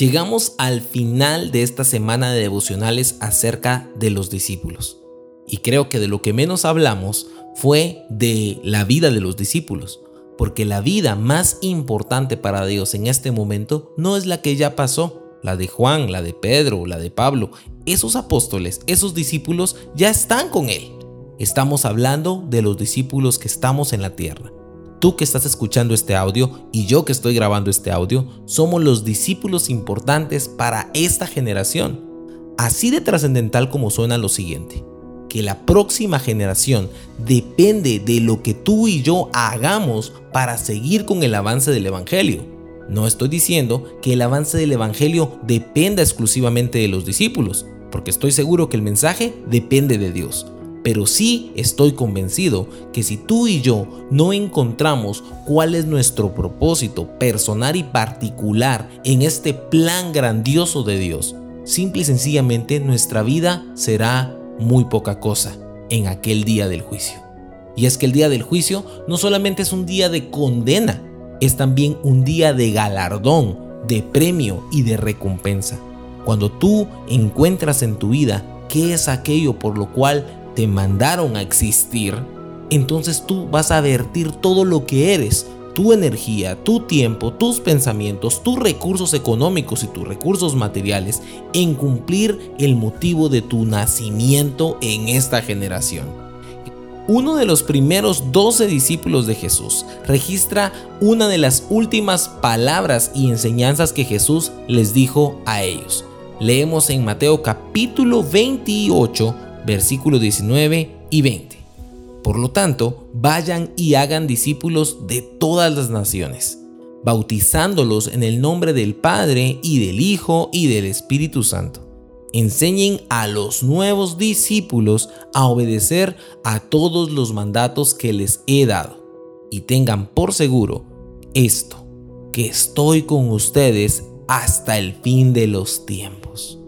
Llegamos al final de esta semana de devocionales acerca de los discípulos. Y creo que de lo que menos hablamos fue de la vida de los discípulos, porque la vida más importante para Dios en este momento no es la que ya pasó, la de Juan, la de Pedro, la de Pablo. Esos apóstoles, esos discípulos ya están con Él. Estamos hablando de los discípulos que estamos en la tierra. Tú que estás escuchando este audio y yo que estoy grabando este audio, somos los discípulos importantes para esta generación. Así de trascendental como suena lo siguiente, que la próxima generación depende de lo que tú y yo hagamos para seguir con el avance del Evangelio. No estoy diciendo que el avance del Evangelio dependa exclusivamente de los discípulos, porque estoy seguro que el mensaje depende de Dios. Pero sí estoy convencido que si tú y yo no encontramos cuál es nuestro propósito personal y particular en este plan grandioso de Dios, simple y sencillamente nuestra vida será muy poca cosa en aquel día del juicio. Y es que el día del juicio no solamente es un día de condena, es también un día de galardón, de premio y de recompensa. Cuando tú encuentras en tu vida qué es aquello por lo cual mandaron a existir, entonces tú vas a vertir todo lo que eres, tu energía, tu tiempo, tus pensamientos, tus recursos económicos y tus recursos materiales en cumplir el motivo de tu nacimiento en esta generación. Uno de los primeros 12 discípulos de Jesús registra una de las últimas palabras y enseñanzas que Jesús les dijo a ellos. Leemos en Mateo capítulo 28 versículos 19 y 20. Por lo tanto, vayan y hagan discípulos de todas las naciones, bautizándolos en el nombre del Padre y del Hijo y del Espíritu Santo. Enseñen a los nuevos discípulos a obedecer a todos los mandatos que les he dado. Y tengan por seguro esto, que estoy con ustedes hasta el fin de los tiempos.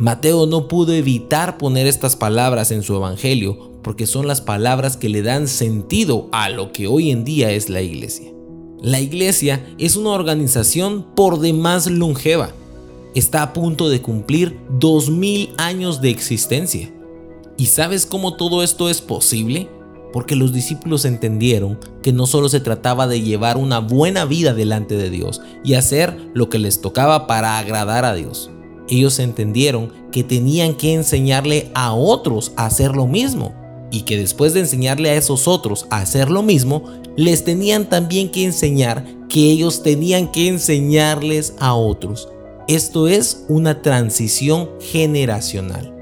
Mateo no pudo evitar poner estas palabras en su evangelio porque son las palabras que le dan sentido a lo que hoy en día es la iglesia. La iglesia es una organización por demás longeva. Está a punto de cumplir 2000 años de existencia. ¿Y sabes cómo todo esto es posible? Porque los discípulos entendieron que no solo se trataba de llevar una buena vida delante de Dios y hacer lo que les tocaba para agradar a Dios ellos entendieron que tenían que enseñarle a otros a hacer lo mismo y que después de enseñarle a esos otros a hacer lo mismo, les tenían también que enseñar que ellos tenían que enseñarles a otros. Esto es una transición generacional.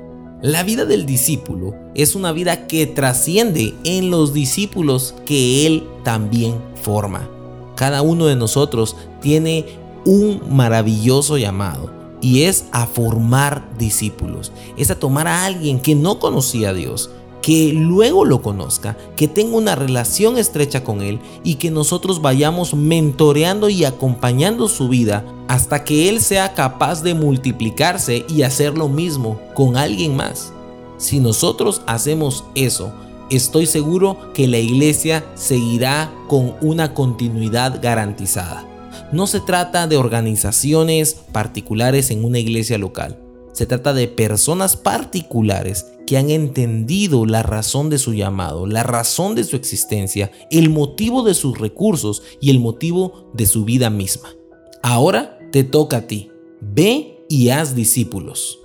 La vida del discípulo es una vida que trasciende en los discípulos que él también forma. Cada uno de nosotros tiene un maravilloso llamado y es a formar discípulos, es a tomar a alguien que no conocía a Dios, que luego lo conozca, que tenga una relación estrecha con Él y que nosotros vayamos mentoreando y acompañando su vida hasta que Él sea capaz de multiplicarse y hacer lo mismo con alguien más. Si nosotros hacemos eso, estoy seguro que la iglesia seguirá con una continuidad garantizada. No se trata de organizaciones particulares en una iglesia local. Se trata de personas particulares que han entendido la razón de su llamado, la razón de su existencia, el motivo de sus recursos y el motivo de su vida misma. Ahora te toca a ti. Ve y haz discípulos.